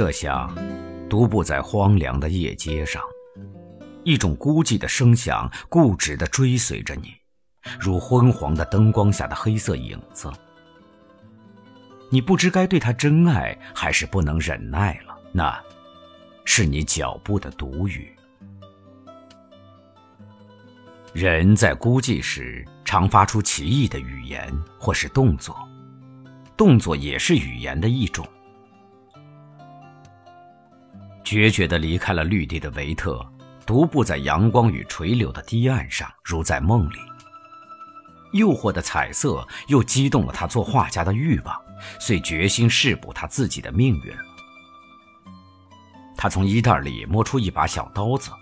设想，独步在荒凉的夜街上，一种孤寂的声响固执地追随着你，如昏黄的灯光下的黑色影子。你不知该对他真爱，还是不能忍耐了。那，是你脚步的独语。人在孤寂时，常发出奇异的语言或是动作，动作也是语言的一种。决绝地离开了绿地的维特，独步在阳光与垂柳的堤岸上，如在梦里。诱惑的彩色又激动了他做画家的欲望，遂决心试补他自己的命运。他从衣袋里摸出一把小刀子，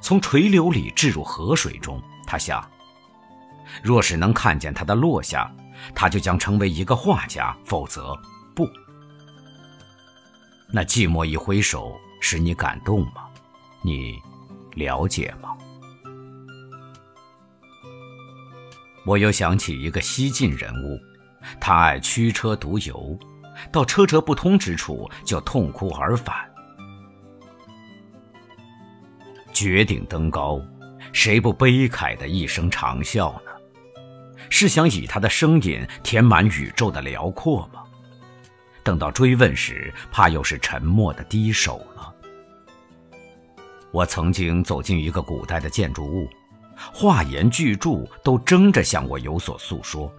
从垂柳里掷入河水中。他想，若是能看见它的落下，他就将成为一个画家；否则，不。那寂寞一挥手。使你感动吗？你了解吗？我又想起一个西晋人物，他爱驱车独游，到车辙不通之处就痛哭而返。绝顶登高，谁不悲慨的一声长啸呢？是想以他的声音填满宇宙的辽阔吗？等到追问时，怕又是沉默的低首了。我曾经走进一个古代的建筑物，画言巨柱都争着向我有所诉说，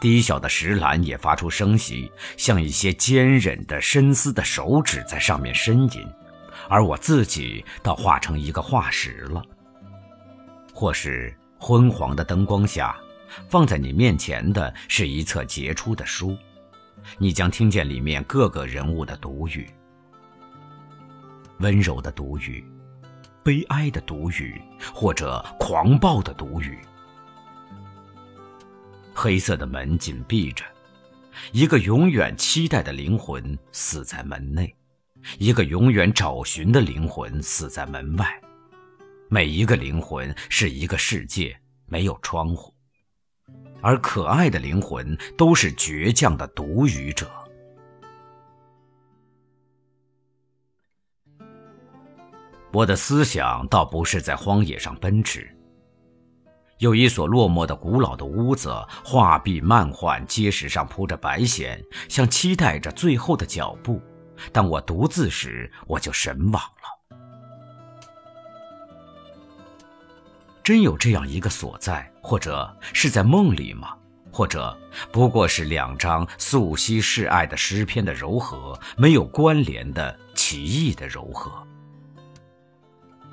低小的石栏也发出声息，像一些坚韧的深思的手指在上面呻吟，而我自己倒化成一个化石了。或是昏黄的灯光下，放在你面前的是一册杰出的书。你将听见里面各个人物的独语，温柔的独语，悲哀的独语，或者狂暴的独语。黑色的门紧闭着，一个永远期待的灵魂死在门内，一个永远找寻的灵魂死在门外。每一个灵魂是一个世界，没有窗户。而可爱的灵魂都是倔强的独语者。我的思想倒不是在荒野上奔驰。有一所落寞的古老的屋子，画壁漫画，阶石上铺着白藓，像期待着最后的脚步。当我独自时，我就神往了。真有这样一个所在？或者是在梦里吗？或者不过是两张素昔示爱的诗篇的柔和，没有关联的奇异的柔和。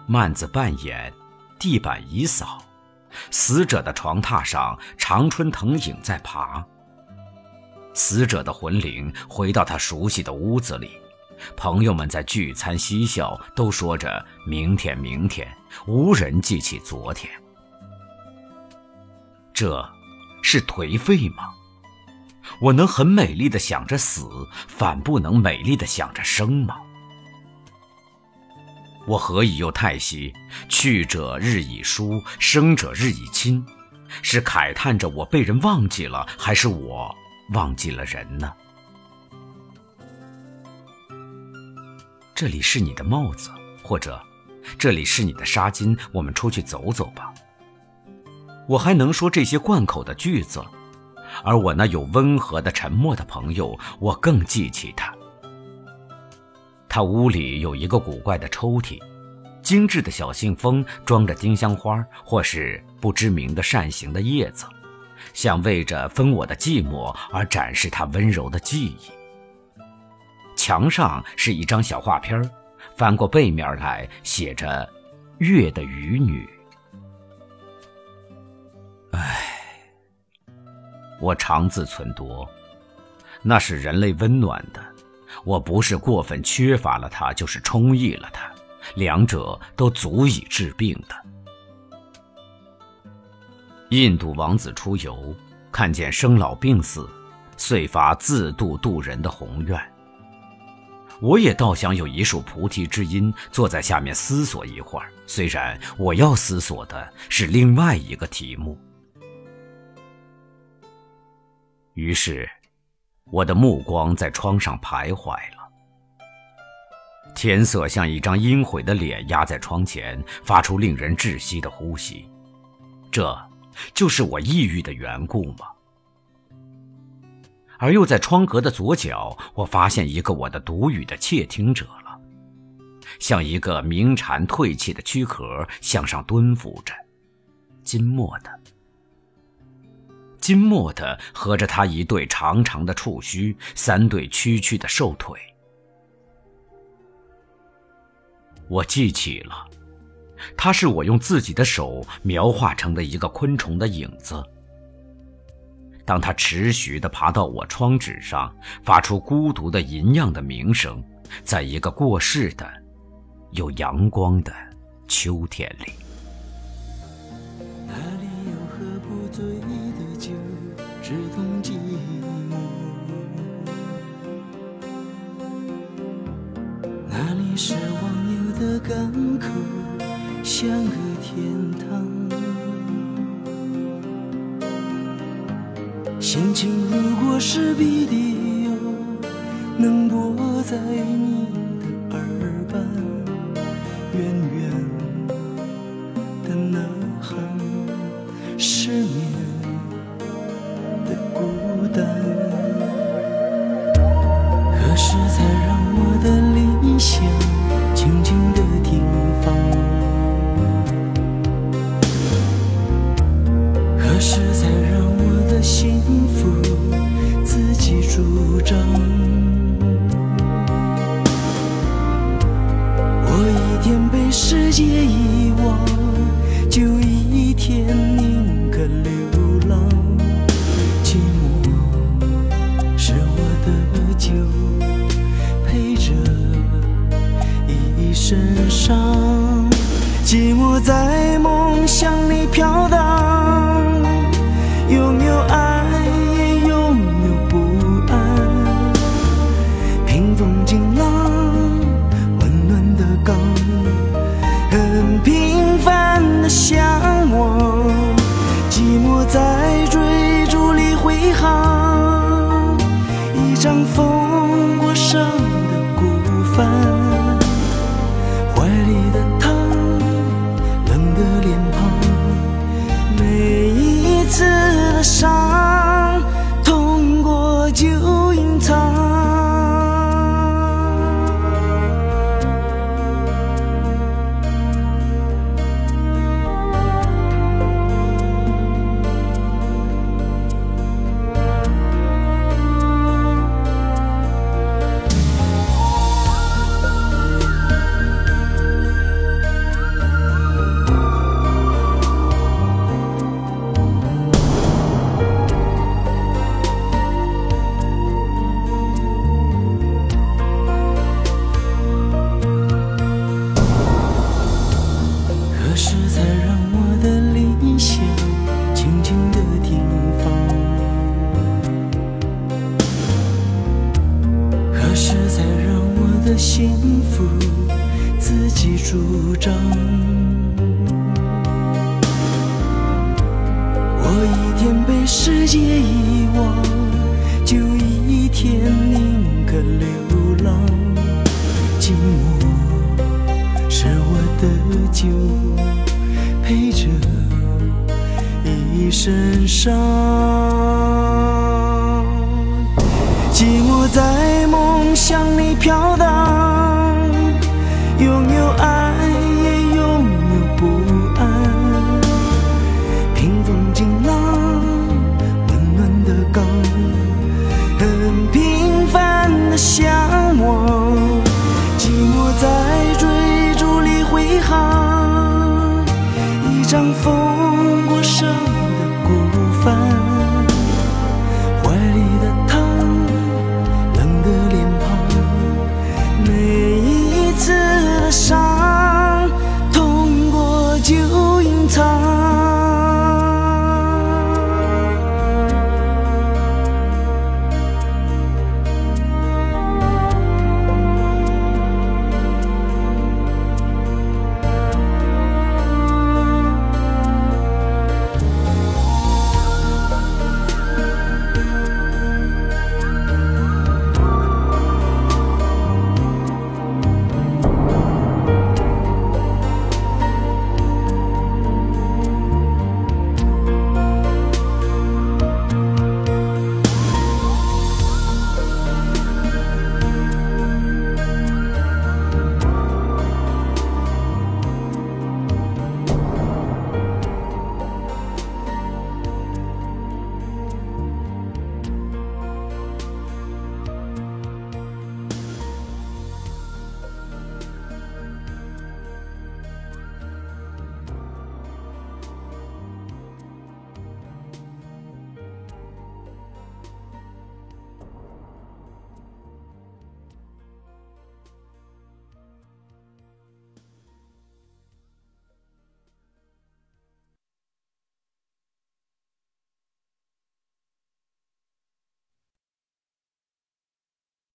幔子半掩，地板已扫，死者的床榻上，长春藤影在爬。死者的魂灵回到他熟悉的屋子里，朋友们在聚餐嬉笑，都说着明天，明天，无人记起昨天。这，是颓废吗？我能很美丽的想着死，反不能美丽的想着生吗？我何以又叹息？去者日已疏，生者日已亲，是慨叹着我被人忘记了，还是我忘记了人呢？这里是你的帽子，或者，这里是你的纱巾，我们出去走走吧。我还能说这些贯口的句子，而我那有温和的沉默的朋友，我更记起他。他屋里有一个古怪的抽屉，精致的小信封装着丁香花或是不知名的扇形的叶子，像为着分我的寂寞而展示他温柔的记忆。墙上是一张小画片翻过背面来写着“月的渔女”。唉我常自忖度，那是人类温暖的。我不是过分缺乏了它，就是充溢了它，两者都足以治病的。印度王子出游，看见生老病死，遂发自度度人的宏愿。我也倒想有一束菩提之音，坐在下面思索一会儿。虽然我要思索的是另外一个题目。于是，我的目光在窗上徘徊了。天色像一张阴晦的脸压在窗前，发出令人窒息的呼吸。这，就是我抑郁的缘故吗？而又在窗格的左角，我发现一个我的独语的窃听者了，像一个鸣蝉退气的躯壳向上蹲伏着，金墨的，金墨的，合着他一对长长的触须，三对曲曲的瘦腿。我记起了，他是我用自己的手描画成的一个昆虫的影子。当他持续地爬到我窗纸上，发出孤独的吟酿的鸣声，在一个过世的、有阳光的秋天里。那里有喝不醉的酒，只懂寂寞。那里是忘忧的港口，像个心情如果是 B 的哟，能躲在你世界遗忘，show 主张。我一天被世界遗忘，就一天宁可流浪。寂寞是我的酒，陪着一身伤。寂寞在梦乡里飘荡。 더